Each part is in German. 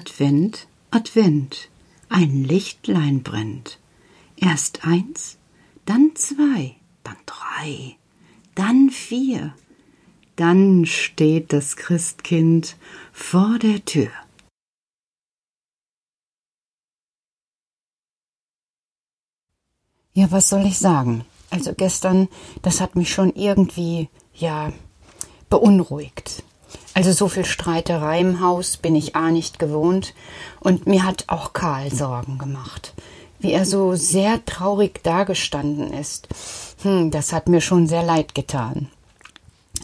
Advent, Advent, ein Lichtlein brennt. Erst eins, dann zwei, dann drei, dann vier, dann steht das Christkind vor der Tür. Ja, was soll ich sagen? Also gestern, das hat mich schon irgendwie, ja, beunruhigt. Also so viel Streiterei im Haus bin ich A nicht gewohnt und mir hat auch Karl Sorgen gemacht. Wie er so sehr traurig dagestanden ist. Hm, das hat mir schon sehr leid getan.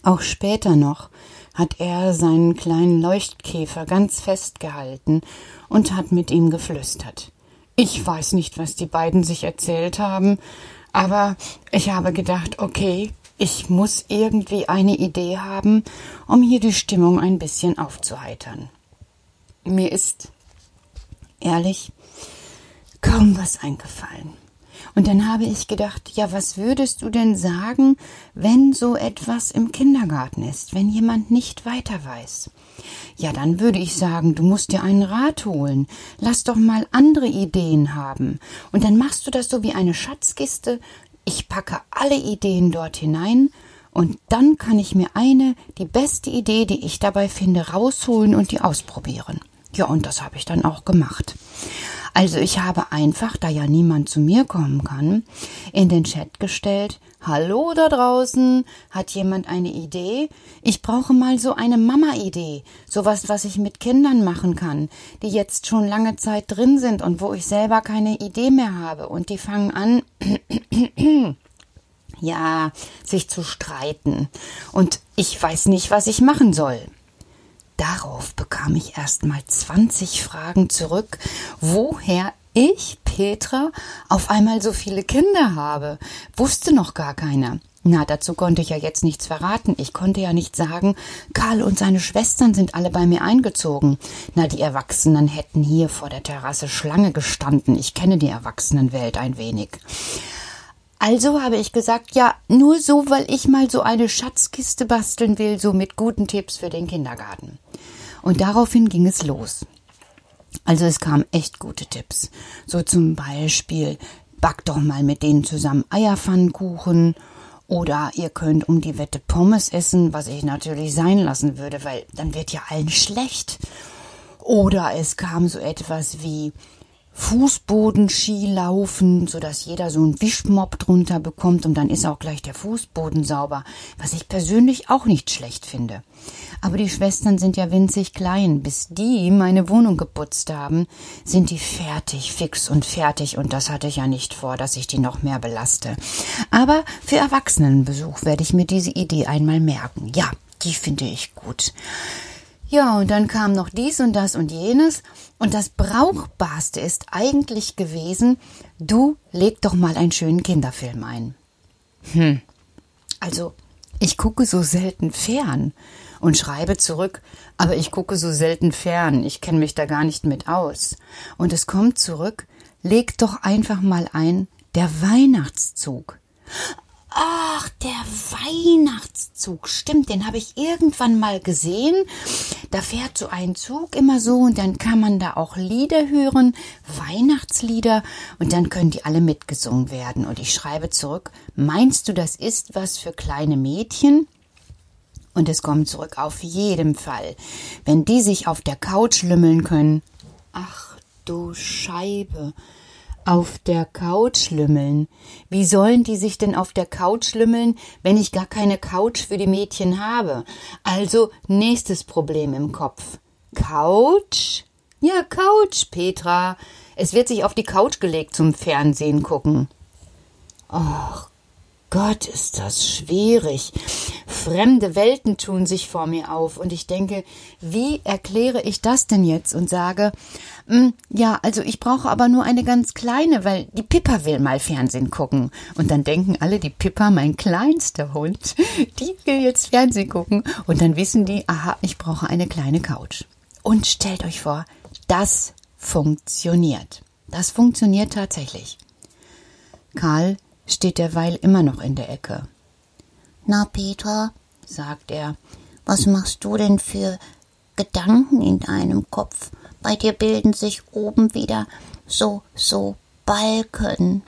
Auch später noch hat er seinen kleinen Leuchtkäfer ganz festgehalten und hat mit ihm geflüstert. Ich weiß nicht, was die beiden sich erzählt haben, aber ich habe gedacht, okay, ich muss irgendwie eine Idee haben, um hier die Stimmung ein bisschen aufzuheitern. Mir ist, ehrlich, kaum was eingefallen. Und dann habe ich gedacht, ja, was würdest du denn sagen, wenn so etwas im Kindergarten ist, wenn jemand nicht weiter weiß? Ja, dann würde ich sagen, du musst dir einen Rat holen. Lass doch mal andere Ideen haben. Und dann machst du das so wie eine Schatzkiste. Ich packe alle Ideen dort hinein und dann kann ich mir eine, die beste Idee, die ich dabei finde, rausholen und die ausprobieren. Ja, und das habe ich dann auch gemacht. Also ich habe einfach, da ja niemand zu mir kommen kann, in den Chat gestellt, Hallo da draußen, hat jemand eine Idee? Ich brauche mal so eine Mama-Idee, sowas, was ich mit Kindern machen kann, die jetzt schon lange Zeit drin sind und wo ich selber keine Idee mehr habe und die fangen an, ja, sich zu streiten und ich weiß nicht, was ich machen soll. Darauf bekam ich erst mal 20 Fragen zurück, woher ich, Petra, auf einmal so viele Kinder habe. Wusste noch gar keiner. Na, dazu konnte ich ja jetzt nichts verraten. Ich konnte ja nicht sagen, Karl und seine Schwestern sind alle bei mir eingezogen. Na, die Erwachsenen hätten hier vor der Terrasse Schlange gestanden. Ich kenne die Erwachsenenwelt ein wenig. Also habe ich gesagt, ja, nur so, weil ich mal so eine Schatzkiste basteln will, so mit guten Tipps für den Kindergarten. Und daraufhin ging es los. Also es kamen echt gute Tipps. So zum Beispiel, back doch mal mit denen zusammen Eierpfannkuchen oder ihr könnt um die Wette Pommes essen, was ich natürlich sein lassen würde, weil dann wird ja allen schlecht. Oder es kam so etwas wie Fußbodenski laufen, sodass jeder so einen Wischmopp drunter bekommt und dann ist auch gleich der Fußboden sauber, was ich persönlich auch nicht schlecht finde. Aber die Schwestern sind ja winzig klein. Bis die meine Wohnung geputzt haben, sind die fertig, fix und fertig und das hatte ich ja nicht vor, dass ich die noch mehr belaste. Aber für Erwachsenenbesuch werde ich mir diese Idee einmal merken. Ja, die finde ich gut. Ja, und dann kam noch dies und das und jenes. Und das Brauchbarste ist eigentlich gewesen, du leg doch mal einen schönen Kinderfilm ein. Hm. Also, ich gucke so selten fern und schreibe zurück, aber ich gucke so selten fern, ich kenne mich da gar nicht mit aus. Und es kommt zurück, leg doch einfach mal ein, der Weihnachtszug. Ach, der Weihnachtszug, stimmt, den habe ich irgendwann mal gesehen. Da fährt so ein Zug immer so und dann kann man da auch Lieder hören, Weihnachtslieder und dann können die alle mitgesungen werden. Und ich schreibe zurück, meinst du, das ist was für kleine Mädchen? Und es kommt zurück auf jeden Fall. Wenn die sich auf der Couch lümmeln können. Ach du Scheibe auf der Couch lümmeln. Wie sollen die sich denn auf der Couch lümmeln, wenn ich gar keine Couch für die Mädchen habe? Also nächstes Problem im Kopf. Couch? Ja, Couch, Petra. Es wird sich auf die Couch gelegt zum Fernsehen gucken. Ach Gott, ist das schwierig. Fremde Welten tun sich vor mir auf und ich denke, wie erkläre ich das denn jetzt und sage, hm, ja, also ich brauche aber nur eine ganz kleine, weil die Pippa will mal Fernsehen gucken. Und dann denken alle, die Pippa, mein kleinster Hund, die will jetzt Fernsehen gucken. Und dann wissen die, aha, ich brauche eine kleine Couch. Und stellt euch vor, das funktioniert. Das funktioniert tatsächlich. Karl steht derweil immer noch in der Ecke. Na, Peter, sagt er, was machst du denn für Gedanken in deinem Kopf? Bei dir bilden sich oben wieder so, so Balken.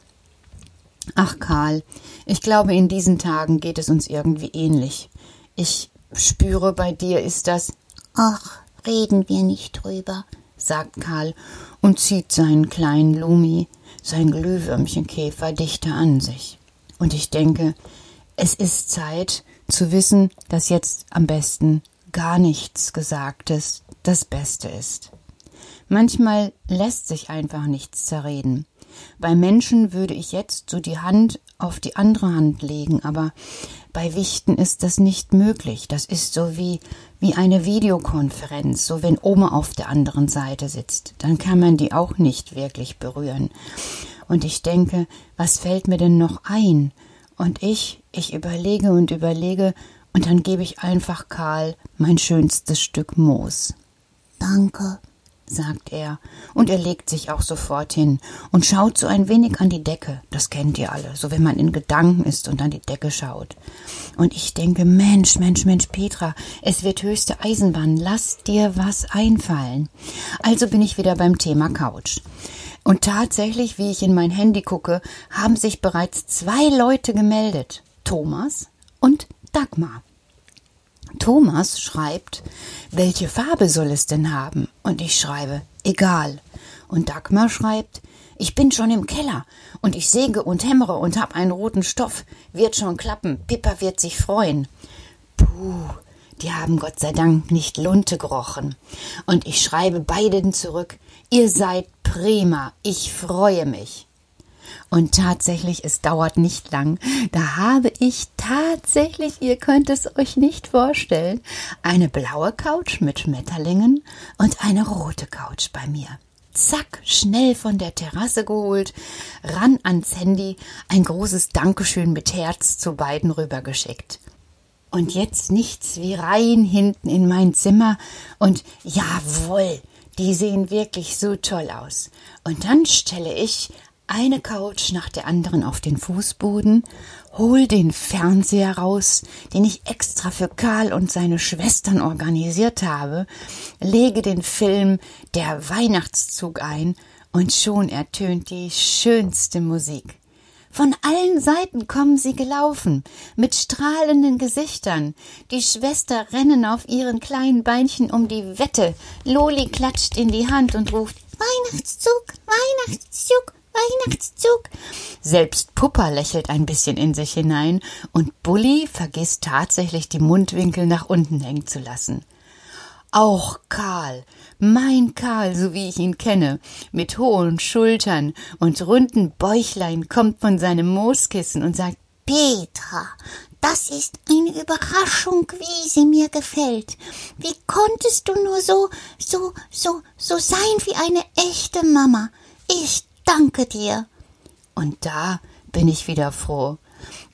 Ach, Karl, ich glaube, in diesen Tagen geht es uns irgendwie ähnlich. Ich spüre, bei dir ist das. Ach, reden wir nicht drüber, sagt Karl und zieht seinen kleinen Lumi, sein Glühwürmchenkäfer dichter an sich. Und ich denke, es ist Zeit zu wissen, dass jetzt am besten gar nichts Gesagtes das Beste ist. Manchmal lässt sich einfach nichts zerreden. Bei Menschen würde ich jetzt so die Hand auf die andere Hand legen, aber bei Wichten ist das nicht möglich. Das ist so wie, wie eine Videokonferenz, so wenn Oma auf der anderen Seite sitzt. Dann kann man die auch nicht wirklich berühren. Und ich denke, was fällt mir denn noch ein? Und ich, ich überlege und überlege, und dann gebe ich einfach Karl mein schönstes Stück Moos. Danke, sagt er, und er legt sich auch sofort hin und schaut so ein wenig an die Decke. Das kennt ihr alle, so wenn man in Gedanken ist und an die Decke schaut. Und ich denke, Mensch, Mensch, Mensch, Petra, es wird höchste Eisenbahn, lass dir was einfallen. Also bin ich wieder beim Thema Couch. Und tatsächlich, wie ich in mein Handy gucke, haben sich bereits zwei Leute gemeldet. Thomas und Dagmar. Thomas schreibt, welche Farbe soll es denn haben? Und ich schreibe, egal. Und Dagmar schreibt, ich bin schon im Keller und ich säge und hämmere und hab einen roten Stoff. Wird schon klappen. Pippa wird sich freuen. Puh, die haben Gott sei Dank nicht Lunte gerochen. Und ich schreibe beiden zurück, ihr seid prima, ich freue mich. Und tatsächlich, es dauert nicht lang. Da habe ich tatsächlich, ihr könnt es euch nicht vorstellen, eine blaue Couch mit Schmetterlingen und eine rote Couch bei mir. Zack, schnell von der Terrasse geholt, ran ans Handy, ein großes Dankeschön mit Herz zu beiden rübergeschickt. Und jetzt nichts wie rein hinten in mein Zimmer und jawohl, die sehen wirklich so toll aus. Und dann stelle ich eine Couch nach der anderen auf den Fußboden, hol den Fernseher raus, den ich extra für Karl und seine Schwestern organisiert habe, lege den Film Der Weihnachtszug ein und schon ertönt die schönste Musik. Von allen Seiten kommen sie gelaufen, mit strahlenden Gesichtern. Die Schwester rennen auf ihren kleinen Beinchen um die Wette. Loli klatscht in die Hand und ruft Weihnachtszug, Weihnachtszug, Weihnachtszug. Selbst Puppa lächelt ein bisschen in sich hinein und Bulli vergisst tatsächlich die Mundwinkel nach unten hängen zu lassen. Auch Karl, mein Karl, so wie ich ihn kenne, mit hohen Schultern und runden Bäuchlein, kommt von seinem Mooskissen und sagt Petra, das ist eine Überraschung, wie sie mir gefällt. Wie konntest du nur so, so, so, so sein wie eine echte Mama? Ich Danke dir. Und da bin ich wieder froh.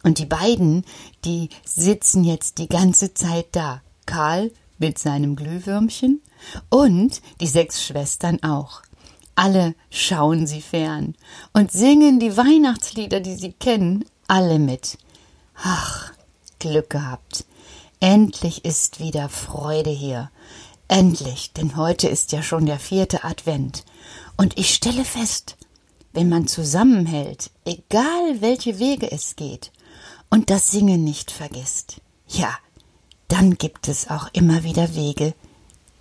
Und die beiden, die sitzen jetzt die ganze Zeit da. Karl mit seinem Glühwürmchen und die sechs Schwestern auch. Alle schauen sie fern und singen die Weihnachtslieder, die sie kennen, alle mit. Ach, Glück gehabt. Endlich ist wieder Freude hier. Endlich, denn heute ist ja schon der vierte Advent. Und ich stelle fest, wenn man zusammenhält, egal welche Wege es geht, und das Singen nicht vergisst, ja, dann gibt es auch immer wieder Wege,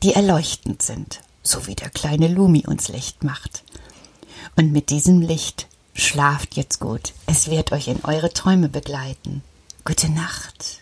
die erleuchtend sind, so wie der kleine Lumi uns Licht macht. Und mit diesem Licht schlaft jetzt gut. Es wird euch in eure Träume begleiten. Gute Nacht.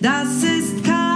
Das ist Karl,